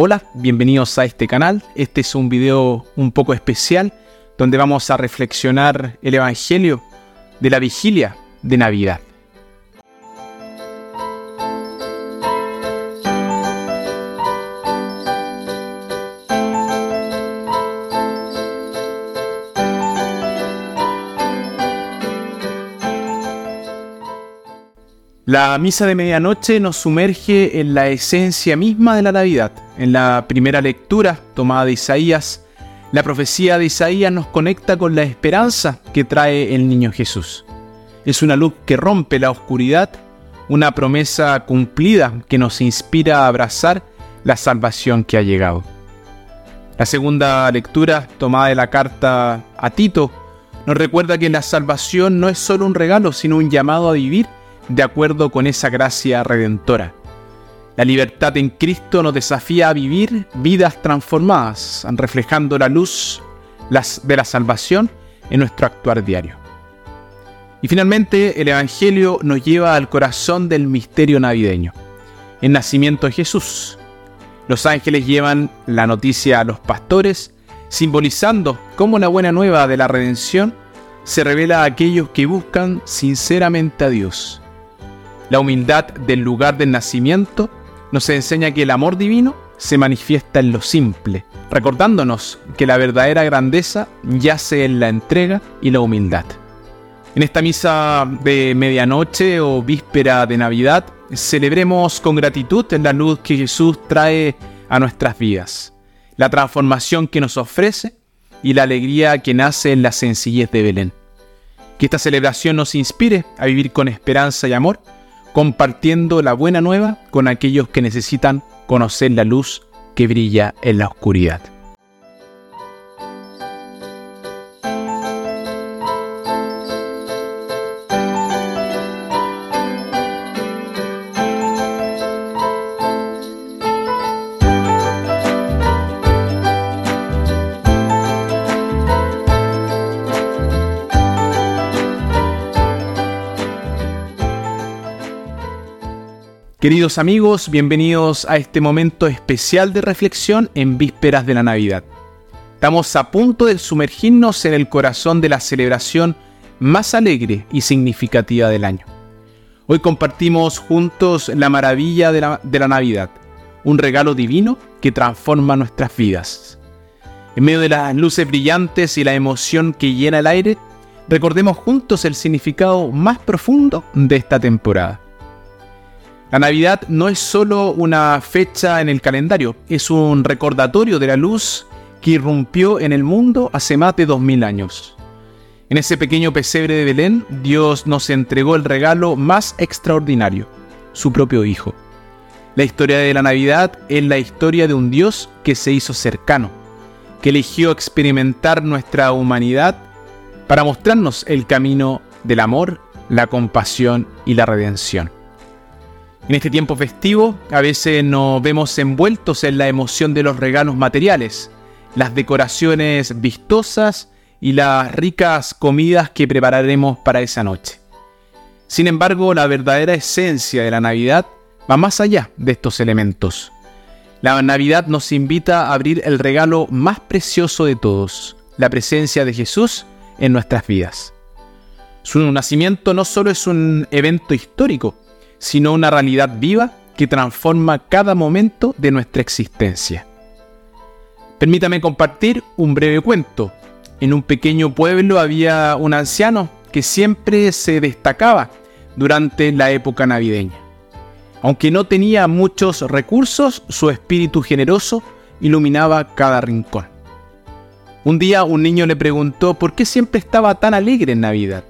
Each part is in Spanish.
Hola, bienvenidos a este canal. Este es un video un poco especial donde vamos a reflexionar el Evangelio de la vigilia de Navidad. La misa de medianoche nos sumerge en la esencia misma de la Navidad. En la primera lectura tomada de Isaías, la profecía de Isaías nos conecta con la esperanza que trae el niño Jesús. Es una luz que rompe la oscuridad, una promesa cumplida que nos inspira a abrazar la salvación que ha llegado. La segunda lectura, tomada de la carta a Tito, nos recuerda que la salvación no es solo un regalo, sino un llamado a vivir de acuerdo con esa gracia redentora. La libertad en Cristo nos desafía a vivir vidas transformadas, reflejando la luz de la salvación en nuestro actuar diario. Y finalmente, el Evangelio nos lleva al corazón del misterio navideño, el nacimiento de Jesús. Los ángeles llevan la noticia a los pastores, simbolizando cómo la buena nueva de la redención se revela a aquellos que buscan sinceramente a Dios la humildad del lugar del nacimiento nos enseña que el amor divino se manifiesta en lo simple, recordándonos que la verdadera grandeza yace en la entrega y la humildad. En esta misa de medianoche o víspera de Navidad, celebremos con gratitud la luz que Jesús trae a nuestras vidas, la transformación que nos ofrece y la alegría que nace en la sencillez de Belén. Que esta celebración nos inspire a vivir con esperanza y amor compartiendo la buena nueva con aquellos que necesitan conocer la luz que brilla en la oscuridad. Queridos amigos, bienvenidos a este momento especial de reflexión en vísperas de la Navidad. Estamos a punto de sumergirnos en el corazón de la celebración más alegre y significativa del año. Hoy compartimos juntos la maravilla de la, Navidad, un regalo divino que transforma nuestras vidas. En medio de las luces brillantes y la emoción que llena el aire, recordemos juntos el significado más profundo de esta temporada la Navidad no es solo una fecha en el calendario, es un recordatorio de la luz que irrumpió en el mundo hace más de dos mil años. En ese pequeño pesebre de Belén, Dios nos entregó el regalo más extraordinario, su propio Hijo. La historia de la Navidad es la historia de un Dios que se hizo cercano, que eligió experimentar nuestra humanidad para mostrarnos el camino del amor, la compasión y la redención. En este tiempo festivo, a veces nos vemos envueltos en la emoción de los regalos materiales, las decoraciones vistosas y las ricas comidas que prepararemos para esa noche. Sin embargo, la verdadera esencia de la Navidad va más allá de estos elementos. La Navidad nos invita a abrir el regalo más precioso de todos, la presencia de Jesús en nuestras vidas. Su nacimiento no solo es un evento histórico, sino una realidad viva que transforma cada momento de nuestra existencia. Permítame compartir un breve cuento. En un pequeño pueblo había un anciano que siempre se destacaba durante la época navideña. Aunque no tenía muchos recursos, su espíritu generoso iluminaba cada rincón. Un día un niño le preguntó por qué siempre estaba tan alegre en Navidad.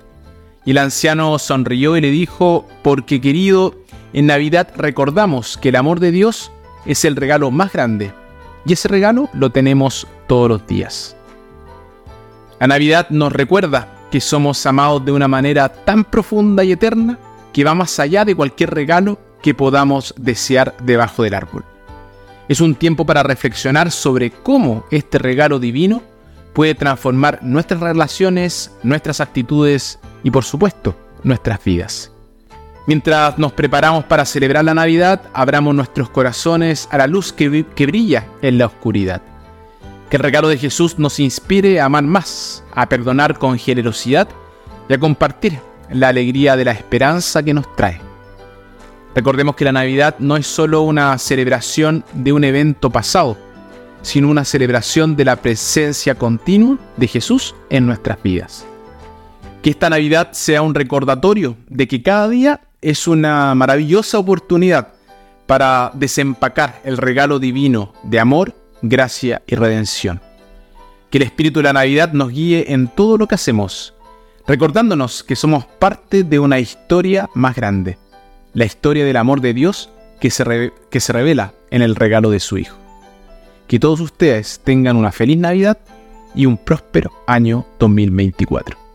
El anciano sonrió y le dijo, porque querido, en Navidad recordamos que el amor de Dios es el regalo más grande, y ese regalo lo tenemos todos los días. La Navidad nos recuerda que somos amados de una manera tan profunda y eterna que va más allá de cualquier regalo que podamos desear debajo del árbol. Es un tiempo para reflexionar sobre cómo este regalo divino puede transformar nuestras relaciones, nuestras actitudes y por supuesto nuestras vidas. Mientras nos preparamos para celebrar la Navidad, abramos nuestros corazones a la luz que, brilla en la oscuridad. Que el regalo de Jesús nos inspire a amar más, a perdonar con generosidad y a compartir la alegría de la esperanza que nos trae. Recordemos que la Navidad no es solo una celebración de un evento pasado, sino una celebración de la presencia continua de Jesús en nuestras vidas. Que esta Navidad sea un recordatorio de que cada día es una maravillosa oportunidad para desempacar el regalo divino de amor, gracia y redención. Que el Espíritu de la Navidad nos guíe en todo lo que hacemos, recordándonos que somos parte de una historia más grande, la historia del amor de Dios que se, que se revela en el regalo de su Hijo. Que todos ustedes tengan una feliz Navidad y un próspero año 2024.